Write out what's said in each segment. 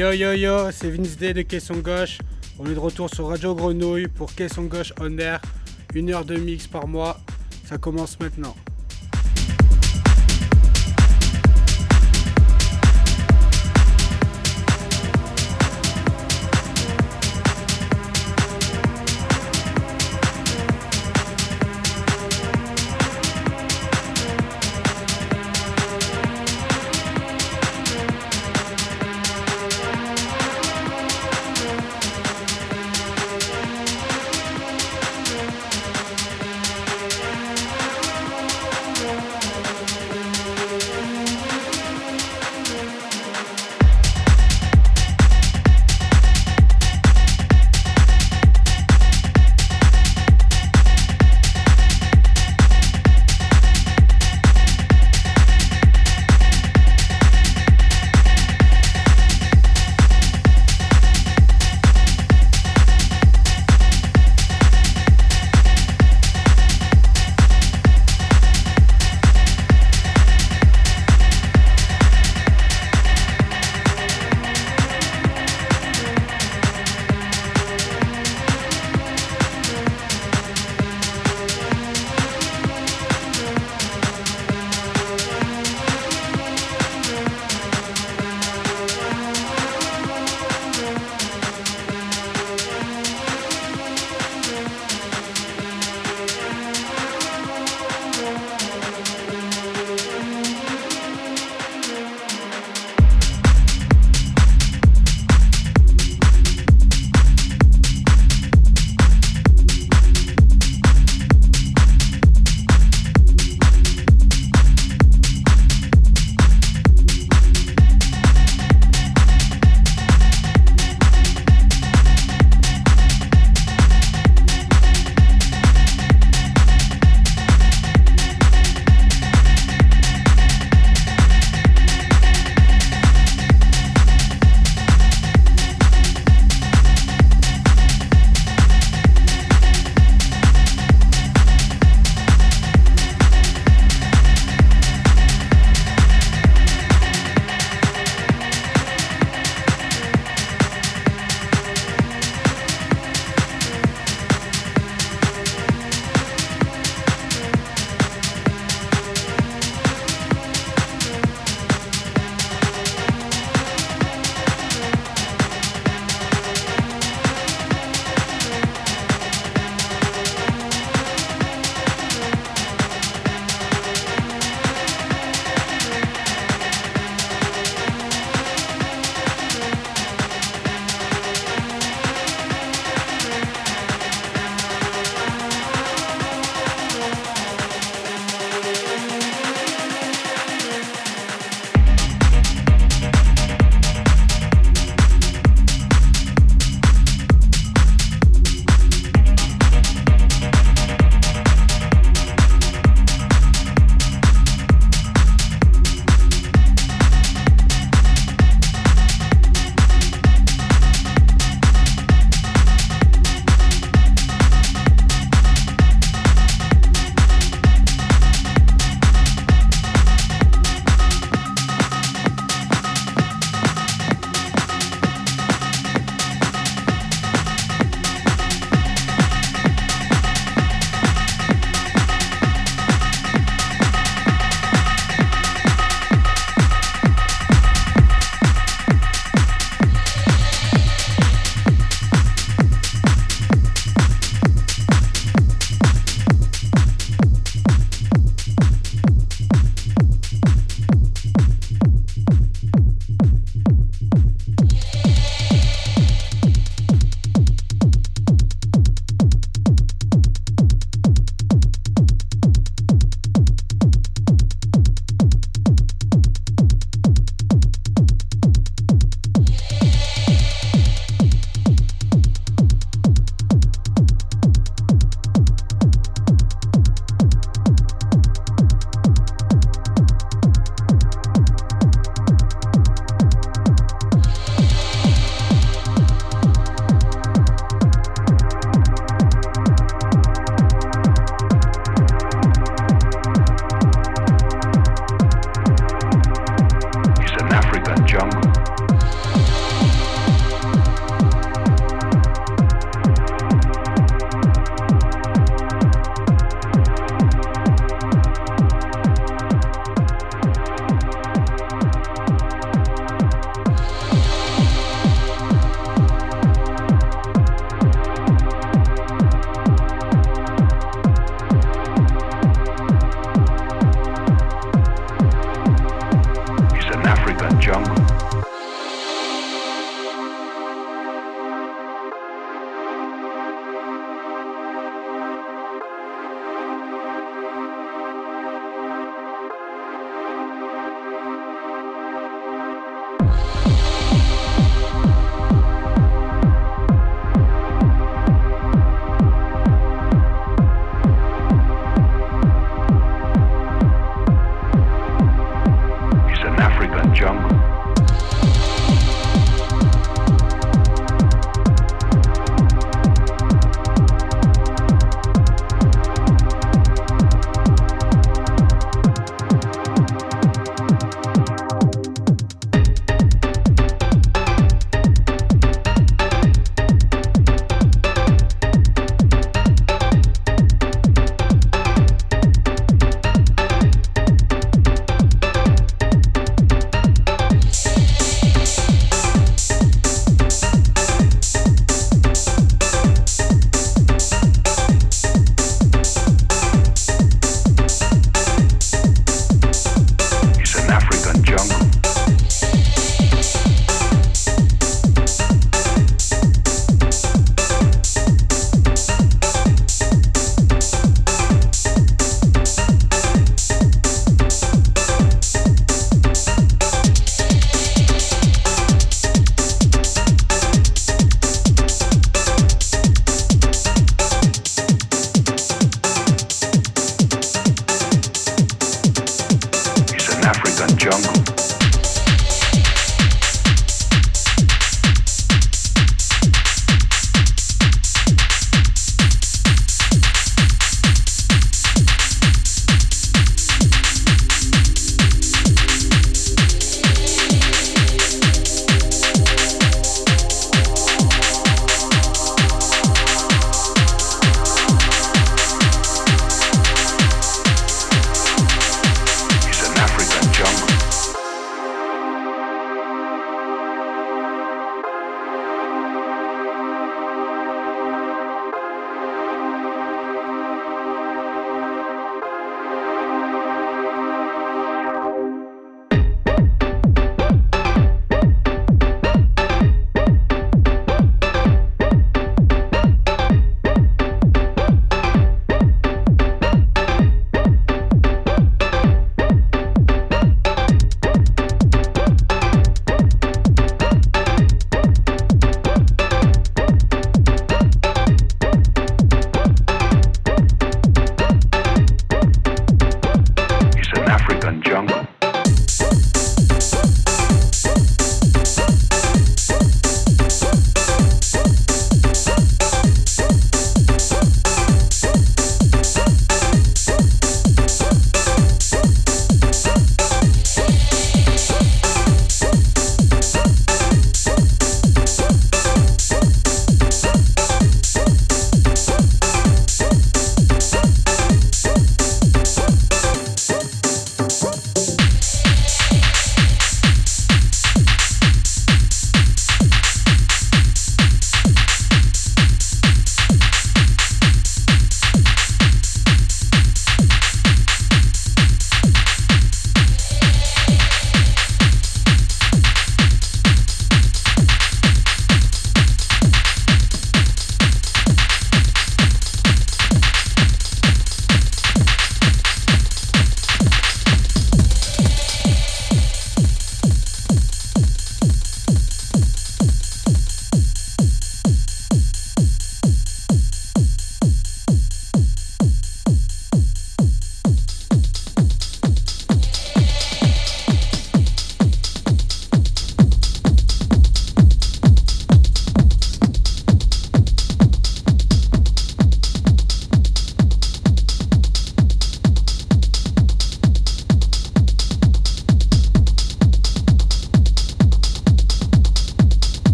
Yo yo yo, c'est Vince Day de Caisson Gauche. On est de retour sur Radio Grenouille pour Caisson Gauche on air. Une heure de mix par mois. Ça commence maintenant.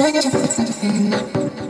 But you're just such a sinner.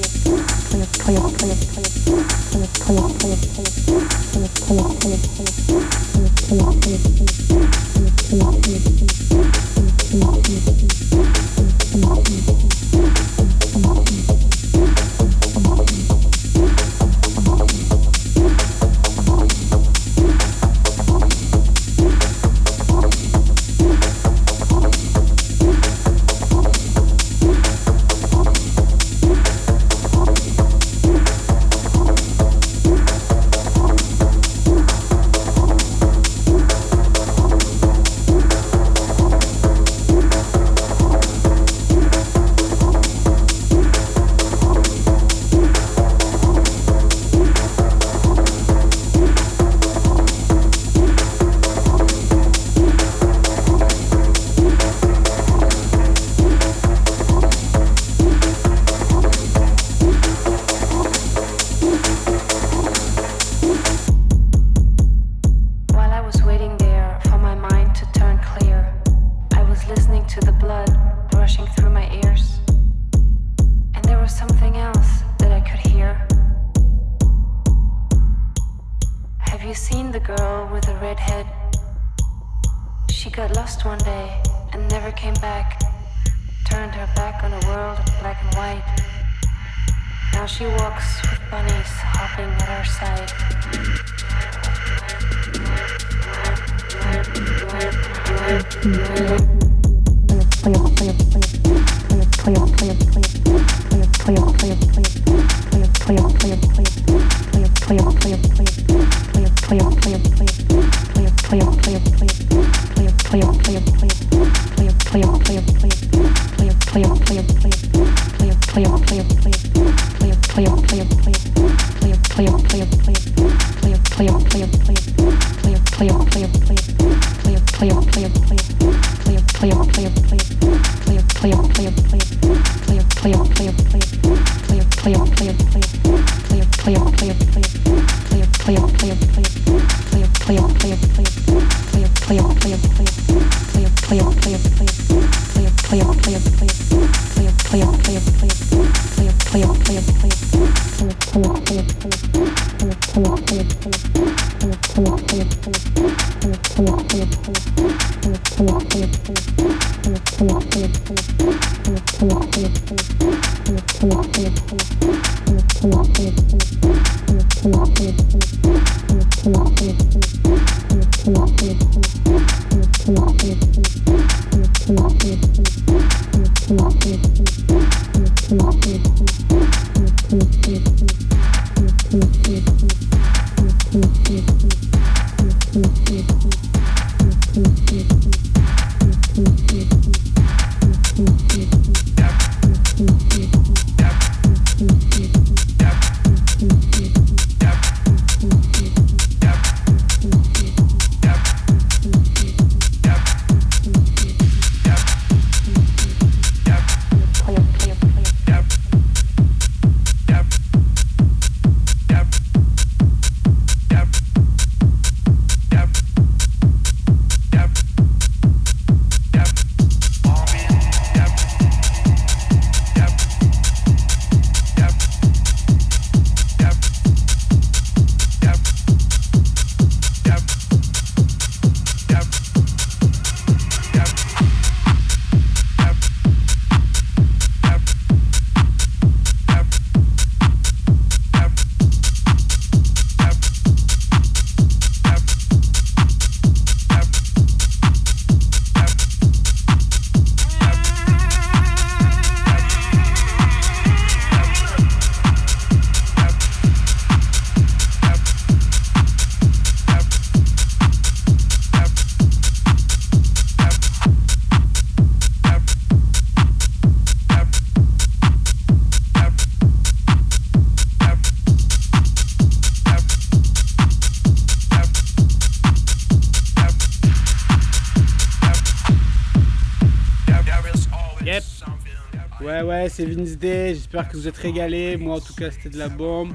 c'est Vince Day. J'espère que vous êtes régalés. Moi, en tout cas, c'était de la bombe.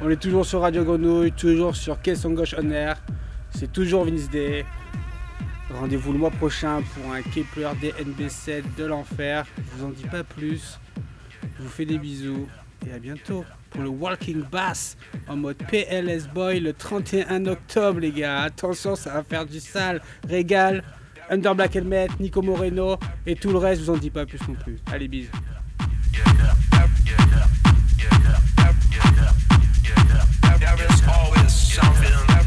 On est toujours sur Radio Grenouille, toujours sur Quai son gauche on air. C'est toujours Vince Day. Rendez-vous le mois prochain pour un Kepler DNB7 de l'enfer. Je vous en dis pas plus. Je vous fais des bisous et à bientôt pour le Walking Bass en mode PLS Boy le 31 octobre, les gars. Attention, ça va faire du sale. Régal. Under Black Helmet, Nico Moreno et tout le reste, je vous en dis pas plus non plus. Allez, bisous. There is always something.